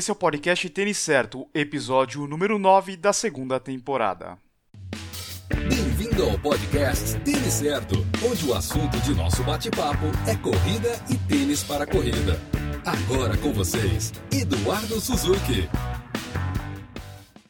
Esse é o podcast Tênis Certo, episódio número 9 da segunda temporada. Bem-vindo ao podcast Tênis Certo, onde o assunto de nosso bate-papo é corrida e tênis para corrida. Agora com vocês, Eduardo Suzuki.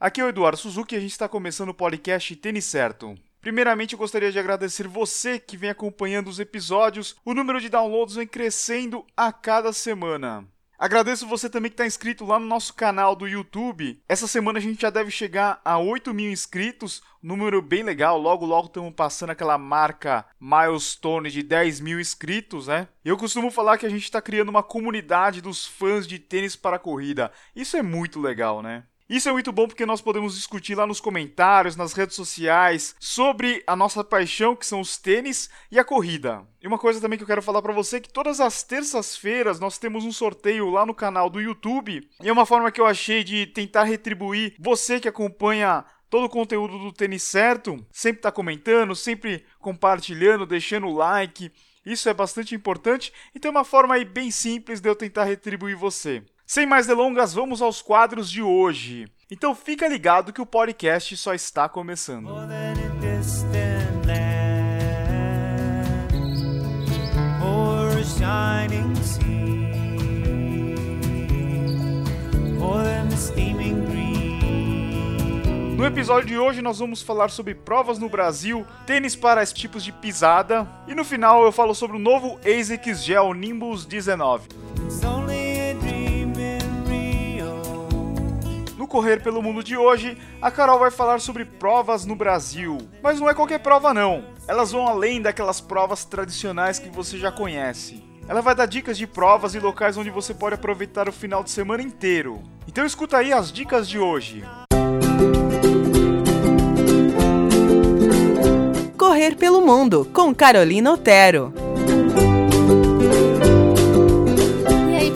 Aqui é o Eduardo Suzuki e a gente está começando o podcast Tênis Certo. Primeiramente, eu gostaria de agradecer você que vem acompanhando os episódios. O número de downloads vem crescendo a cada semana. Agradeço você também que está inscrito lá no nosso canal do YouTube. Essa semana a gente já deve chegar a 8 mil inscritos, número bem legal. Logo, logo estamos passando aquela marca milestone de 10 mil inscritos, né? Eu costumo falar que a gente está criando uma comunidade dos fãs de tênis para corrida. Isso é muito legal, né? Isso é muito bom porque nós podemos discutir lá nos comentários, nas redes sociais, sobre a nossa paixão, que são os tênis e a corrida. E uma coisa também que eu quero falar para você é que todas as terças-feiras nós temos um sorteio lá no canal do YouTube. E é uma forma que eu achei de tentar retribuir você que acompanha todo o conteúdo do tênis certo, sempre está comentando, sempre compartilhando, deixando o like. Isso é bastante importante e tem uma forma aí bem simples de eu tentar retribuir você. Sem mais delongas, vamos aos quadros de hoje. Então fica ligado que o podcast só está começando. No episódio de hoje nós vamos falar sobre provas no Brasil, tênis para tipos de pisada e no final eu falo sobre o novo ASICS Gel Nimbus 19. Correr pelo Mundo de hoje, a Carol vai falar sobre provas no Brasil. Mas não é qualquer prova não. Elas vão além daquelas provas tradicionais que você já conhece. Ela vai dar dicas de provas e locais onde você pode aproveitar o final de semana inteiro. Então escuta aí as dicas de hoje. Correr pelo Mundo com Carolina Otero.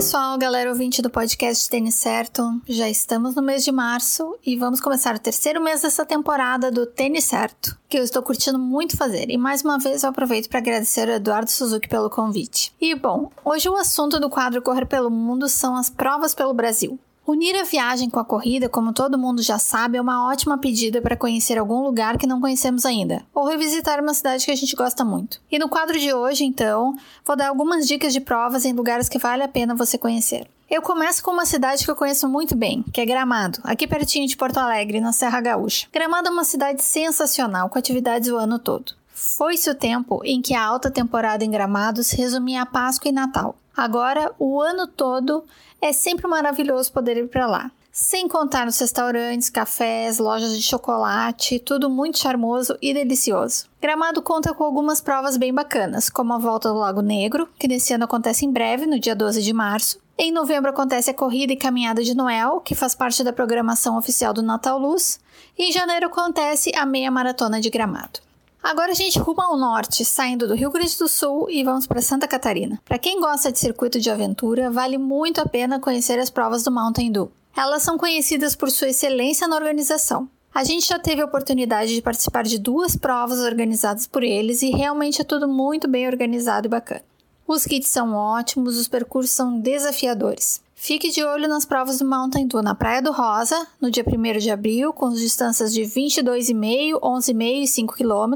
Pessoal, galera ouvinte do podcast Tênis Certo. Já estamos no mês de março e vamos começar o terceiro mês dessa temporada do Tênis Certo, que eu estou curtindo muito fazer. E mais uma vez eu aproveito para agradecer ao Eduardo Suzuki pelo convite. E bom, hoje o assunto do quadro Correr pelo Mundo são as provas pelo Brasil. Unir a viagem com a corrida, como todo mundo já sabe, é uma ótima pedida para conhecer algum lugar que não conhecemos ainda, ou revisitar uma cidade que a gente gosta muito. E no quadro de hoje, então, vou dar algumas dicas de provas em lugares que vale a pena você conhecer. Eu começo com uma cidade que eu conheço muito bem, que é Gramado, aqui pertinho de Porto Alegre, na Serra Gaúcha. Gramado é uma cidade sensacional, com atividades o ano todo. Foi-se o tempo em que a alta temporada em Gramados resumia a Páscoa e Natal. Agora, o ano todo, é sempre maravilhoso poder ir para lá. Sem contar nos restaurantes, cafés, lojas de chocolate, tudo muito charmoso e delicioso. Gramado conta com algumas provas bem bacanas, como a volta do Lago Negro, que nesse ano acontece em breve, no dia 12 de março. Em novembro acontece a Corrida e Caminhada de Noel, que faz parte da programação oficial do Natal Luz. E em janeiro acontece a Meia Maratona de Gramado. Agora a gente ruma ao norte, saindo do Rio Grande do Sul e vamos para Santa Catarina. Para quem gosta de circuito de aventura, vale muito a pena conhecer as provas do Mountain Dew. Elas são conhecidas por sua excelência na organização. A gente já teve a oportunidade de participar de duas provas organizadas por eles e realmente é tudo muito bem organizado e bacana. Os kits são ótimos, os percursos são desafiadores. Fique de olho nas provas do Mountain Dew na Praia do Rosa, no dia 1 de abril, com distâncias de 22,5, 11,5 e 5 km.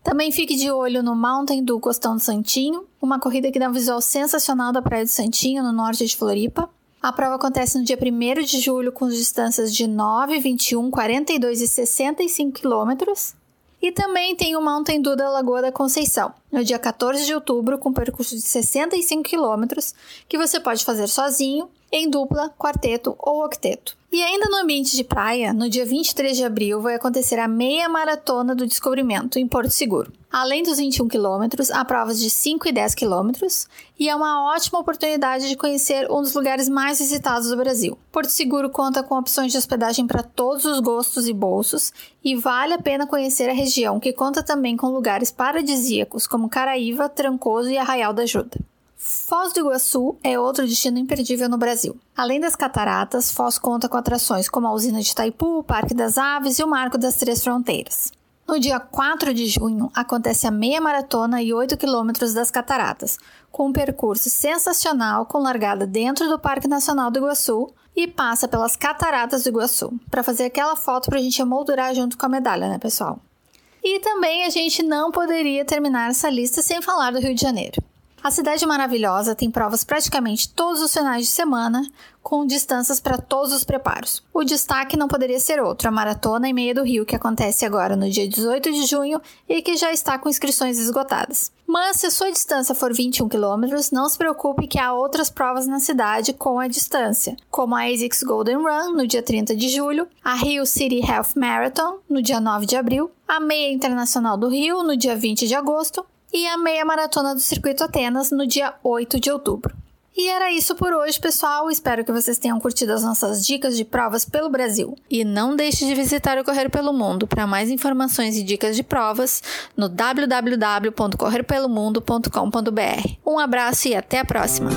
Também fique de olho no Mountain Dew Costão do Santinho, uma corrida que dá um visual sensacional da Praia do Santinho, no norte de Floripa. A prova acontece no dia 1 de julho com distâncias de 9, 21, 42 e 65 quilômetros. E também tem o Mountain Dew da Lagoa da Conceição, no dia 14 de outubro, com percurso de 65 quilômetros, que você pode fazer sozinho, em dupla, quarteto ou octeto. E ainda no ambiente de praia, no dia 23 de abril vai acontecer a meia maratona do descobrimento em Porto Seguro. Além dos 21 quilômetros, há provas de 5 e 10 quilômetros e é uma ótima oportunidade de conhecer um dos lugares mais visitados do Brasil. Porto Seguro conta com opções de hospedagem para todos os gostos e bolsos e vale a pena conhecer a região, que conta também com lugares paradisíacos como Caraíva, Trancoso e Arraial da Ajuda. Foz do Iguaçu é outro destino imperdível no Brasil. Além das cataratas, Foz conta com atrações como a usina de Itaipu, o Parque das Aves e o Marco das Três Fronteiras. No dia 4 de junho, acontece a meia maratona e 8 quilômetros das Cataratas, com um percurso sensacional com largada dentro do Parque Nacional do Iguaçu e passa pelas Cataratas do Iguaçu, para fazer aquela foto para a gente emoldurar junto com a medalha, né, pessoal? E também a gente não poderia terminar essa lista sem falar do Rio de Janeiro. A cidade maravilhosa tem provas praticamente todos os finais de semana, com distâncias para todos os preparos. O destaque não poderia ser outro, a Maratona e Meia do Rio, que acontece agora no dia 18 de junho e que já está com inscrições esgotadas. Mas se a sua distância for 21 km, não se preocupe que há outras provas na cidade com a distância, como a ASICS Golden Run no dia 30 de julho, a Rio City Health Marathon no dia 9 de abril, a Meia Internacional do Rio no dia 20 de agosto e a meia maratona do Circuito Atenas no dia 8 de outubro. E era isso por hoje, pessoal. Espero que vocês tenham curtido as nossas dicas de provas pelo Brasil. E não deixe de visitar o Correr pelo Mundo para mais informações e dicas de provas no www.correrpelomundo.com.br. Um abraço e até a próxima!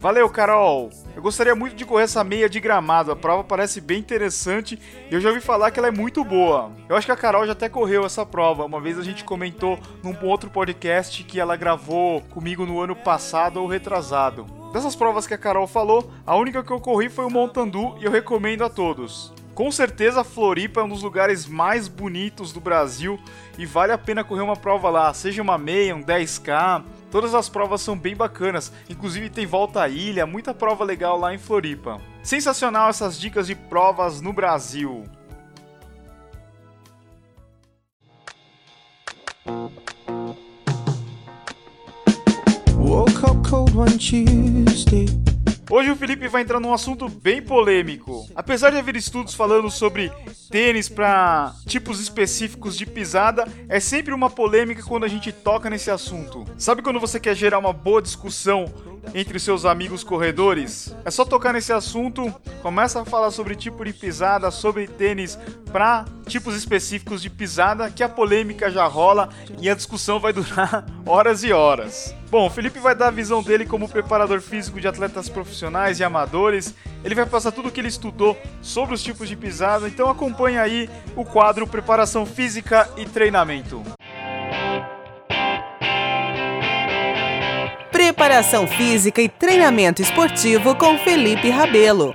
Valeu, Carol! Eu gostaria muito de correr essa meia de gramado. A prova parece bem interessante e eu já ouvi falar que ela é muito boa. Eu acho que a Carol já até correu essa prova. Uma vez a gente comentou num outro podcast que ela gravou comigo no ano passado ou retrasado. Dessas provas que a Carol falou, a única que eu corri foi o Montandu e eu recomendo a todos. Com certeza, Floripa é um dos lugares mais bonitos do Brasil e vale a pena correr uma prova lá, seja uma meia, um 10k, Todas as provas são bem bacanas, inclusive tem volta à ilha, muita prova legal lá em Floripa. Sensacional essas dicas de provas no Brasil. Woke up cold one Tuesday. Hoje o Felipe vai entrar num assunto bem polêmico. Apesar de haver estudos falando sobre tênis para tipos específicos de pisada, é sempre uma polêmica quando a gente toca nesse assunto. Sabe quando você quer gerar uma boa discussão entre seus amigos corredores? É só tocar nesse assunto, começa a falar sobre tipo de pisada, sobre tênis para tipos específicos de pisada, que a polêmica já rola e a discussão vai durar horas e horas. Bom, o Felipe vai dar a visão dele como preparador físico de atletas profissionais e amadores. Ele vai passar tudo o que ele estudou sobre os tipos de pisada, então acompanha aí o quadro Preparação Física e Treinamento. Preparação Física e Treinamento Esportivo com Felipe Rabelo.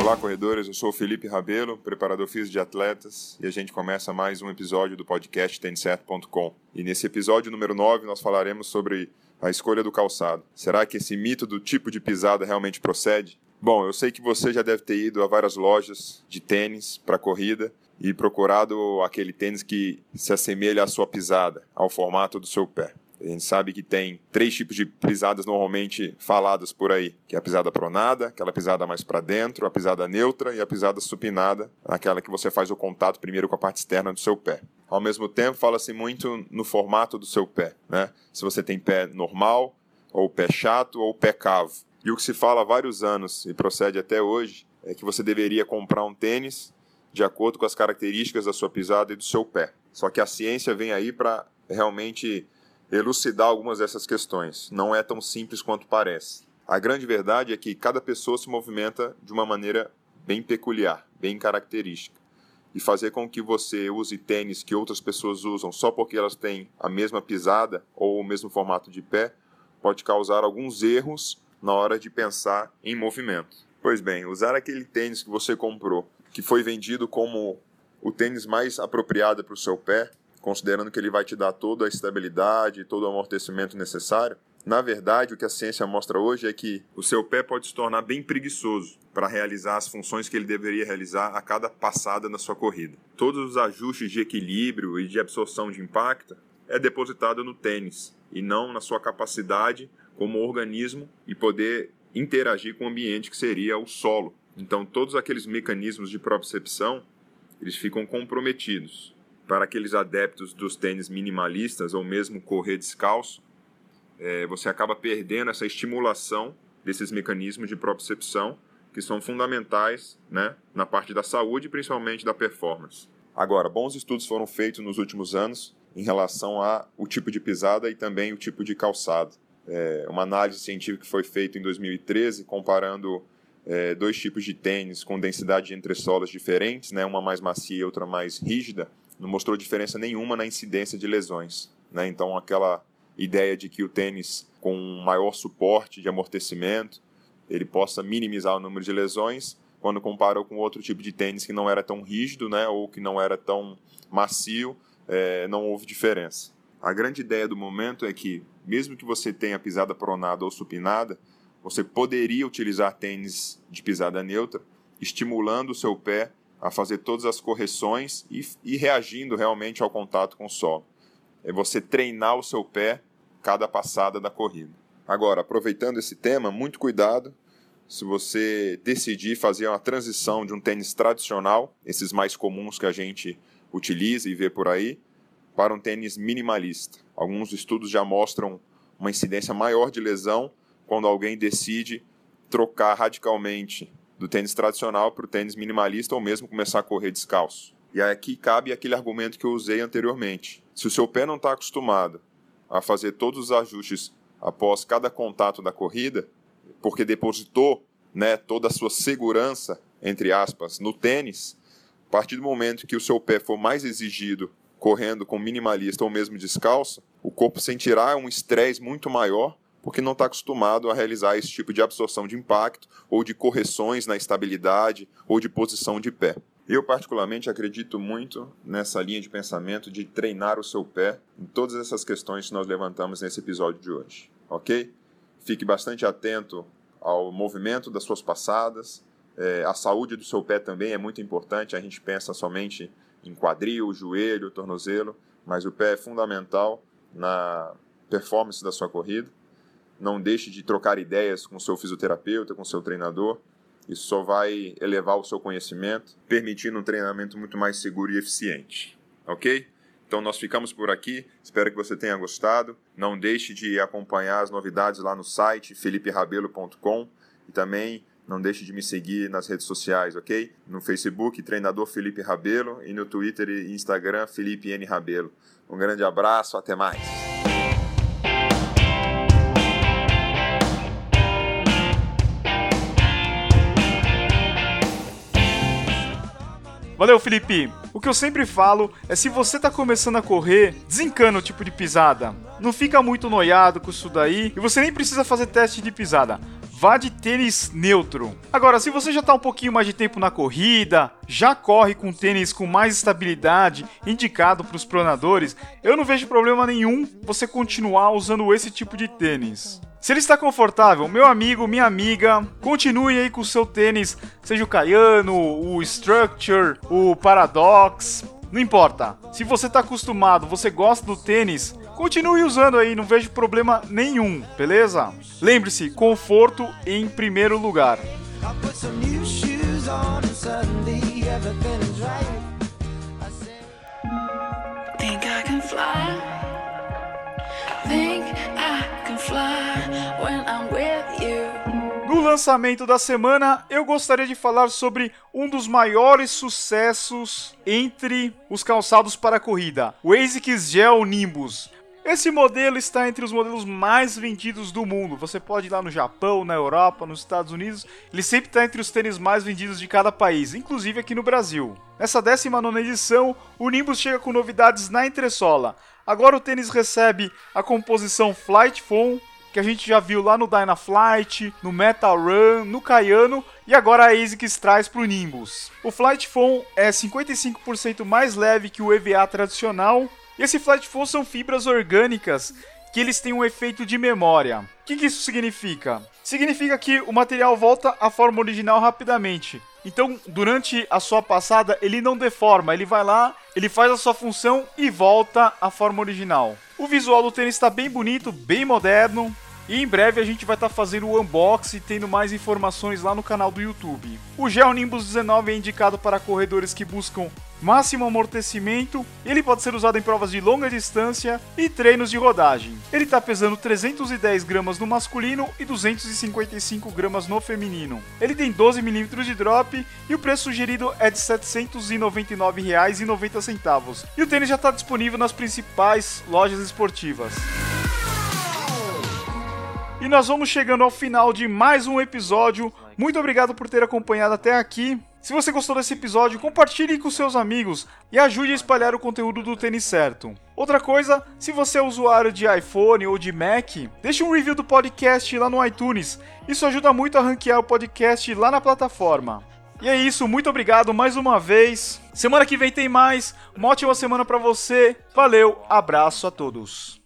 Olá, corredores. Eu sou o Felipe Rabelo, preparador físico de atletas, e a gente começa mais um episódio do podcast têniscerto.com. E nesse episódio número 9 nós falaremos sobre a escolha do calçado. Será que esse mito do tipo de pisada realmente procede? Bom, eu sei que você já deve ter ido a várias lojas de tênis para corrida e procurado aquele tênis que se assemelha à sua pisada, ao formato do seu pé. A gente sabe que tem três tipos de pisadas normalmente faladas por aí, que é a pisada pronada, aquela pisada mais para dentro, a pisada neutra e a pisada supinada, aquela que você faz o contato primeiro com a parte externa do seu pé. Ao mesmo tempo, fala-se muito no formato do seu pé, né? Se você tem pé normal, ou pé chato, ou pé cavo. E o que se fala há vários anos e procede até hoje é que você deveria comprar um tênis de acordo com as características da sua pisada e do seu pé. Só que a ciência vem aí para realmente elucidar algumas dessas questões. Não é tão simples quanto parece. A grande verdade é que cada pessoa se movimenta de uma maneira bem peculiar, bem característica. E fazer com que você use tênis que outras pessoas usam só porque elas têm a mesma pisada ou o mesmo formato de pé pode causar alguns erros na hora de pensar em movimento. Pois bem, usar aquele tênis que você comprou, que foi vendido como o tênis mais apropriado para o seu pé, considerando que ele vai te dar toda a estabilidade, todo o amortecimento necessário. Na verdade, o que a ciência mostra hoje é que o seu pé pode se tornar bem preguiçoso para realizar as funções que ele deveria realizar a cada passada na sua corrida. Todos os ajustes de equilíbrio e de absorção de impacto é depositado no tênis e não na sua capacidade como organismo e poder interagir com o ambiente que seria o solo. Então, todos aqueles mecanismos de propriocepção, eles ficam comprometidos para aqueles adeptos dos tênis minimalistas ou mesmo correr descalço, é, você acaba perdendo essa estimulação desses mecanismos de propriocepção que são fundamentais né, na parte da saúde e principalmente da performance. Agora, bons estudos foram feitos nos últimos anos em relação ao tipo de pisada e também o tipo de calçado. É, uma análise científica que foi feita em 2013 comparando é, dois tipos de tênis com densidade de entressolas diferentes, né, uma mais macia e outra mais rígida, não mostrou diferença nenhuma na incidência de lesões. Né? Então, aquela ideia de que o tênis com maior suporte de amortecimento ele possa minimizar o número de lesões quando compara com outro tipo de tênis que não era tão rígido, né, ou que não era tão macio, é, não houve diferença. A grande ideia do momento é que, mesmo que você tenha pisada pronada ou supinada, você poderia utilizar tênis de pisada neutra, estimulando o seu pé a fazer todas as correções e, e reagindo realmente ao contato com o solo. É você treinar o seu pé cada passada da corrida. Agora, aproveitando esse tema, muito cuidado se você decidir fazer uma transição de um tênis tradicional, esses mais comuns que a gente utiliza e vê por aí, para um tênis minimalista. Alguns estudos já mostram uma incidência maior de lesão quando alguém decide trocar radicalmente do tênis tradicional para o tênis minimalista ou mesmo começar a correr descalço. E aqui cabe aquele argumento que eu usei anteriormente. Se o seu pé não está acostumado a fazer todos os ajustes após cada contato da corrida, porque depositou né, toda a sua segurança, entre aspas, no tênis, a partir do momento que o seu pé for mais exigido correndo com minimalista ou mesmo descalço, o corpo sentirá um estresse muito maior porque não está acostumado a realizar esse tipo de absorção de impacto ou de correções na estabilidade ou de posição de pé. Eu, particularmente, acredito muito nessa linha de pensamento de treinar o seu pé em todas essas questões que nós levantamos nesse episódio de hoje, ok? Fique bastante atento ao movimento das suas passadas, é, a saúde do seu pé também é muito importante, a gente pensa somente em quadril, joelho, tornozelo, mas o pé é fundamental na performance da sua corrida não deixe de trocar ideias com seu fisioterapeuta, com seu treinador. Isso só vai elevar o seu conhecimento, permitindo um treinamento muito mais seguro e eficiente. Ok? Então nós ficamos por aqui. Espero que você tenha gostado. Não deixe de acompanhar as novidades lá no site feliperabelo.com e também não deixe de me seguir nas redes sociais, ok? No Facebook, Treinador Felipe Rabelo e no Twitter e Instagram, Felipe N. Rabelo. Um grande abraço, até mais. Valeu, Felipe! O que eu sempre falo é se você tá começando a correr, desencana o tipo de pisada. Não fica muito noiado com isso daí e você nem precisa fazer teste de pisada. Vá de tênis neutro. Agora, se você já está um pouquinho mais de tempo na corrida, já corre com tênis com mais estabilidade, indicado para os pronadores, eu não vejo problema nenhum você continuar usando esse tipo de tênis. Se ele está confortável, meu amigo, minha amiga, continue aí com o seu tênis, seja o Cayano, o Structure, o Paradox, não importa. Se você está acostumado, você gosta do tênis, continue usando aí, não vejo problema nenhum, beleza? Lembre-se, conforto em primeiro lugar. Think I can fly. Lançamento da semana, eu gostaria de falar sobre um dos maiores sucessos entre os calçados para corrida, o ASICS Gel Nimbus. Esse modelo está entre os modelos mais vendidos do mundo. Você pode ir lá no Japão, na Europa, nos Estados Unidos. Ele sempre está entre os tênis mais vendidos de cada país, inclusive aqui no Brasil. Nessa 19 edição, o Nimbus chega com novidades na entressola. Agora o tênis recebe a composição Flight Foam, que a gente já viu lá no Dynaflight, no Metal Run, no Cayano e agora a ASICS traz para o Nimbus. O Flight Foam é 55% mais leve que o EVA tradicional e esse flat foam são fibras orgânicas que eles têm um efeito de memória. O que, que isso significa? Significa que o material volta à forma original rapidamente. Então, durante a sua passada, ele não deforma, ele vai lá, ele faz a sua função e volta à forma original. O visual do tênis está bem bonito, bem moderno. E em breve a gente vai estar tá fazendo o unboxing e tendo mais informações lá no canal do YouTube. O Gel Nimbus 19 é indicado para corredores que buscam máximo amortecimento, ele pode ser usado em provas de longa distância e treinos de rodagem. Ele está pesando 310 gramas no masculino e 255 gramas no feminino. Ele tem 12 mm de drop e o preço sugerido é de R$ 799,90. E o tênis já está disponível nas principais lojas esportivas. E nós vamos chegando ao final de mais um episódio. Muito obrigado por ter acompanhado até aqui. Se você gostou desse episódio, compartilhe com seus amigos e ajude a espalhar o conteúdo do tênis certo. Outra coisa, se você é usuário de iPhone ou de Mac, deixe um review do podcast lá no iTunes. Isso ajuda muito a ranquear o podcast lá na plataforma. E é isso, muito obrigado mais uma vez. Semana que vem tem mais. Uma ótima semana para você. Valeu, abraço a todos.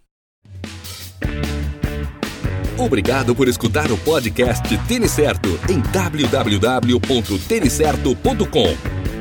Obrigado por escutar o podcast Tênis Certo em www.tenicerto.com.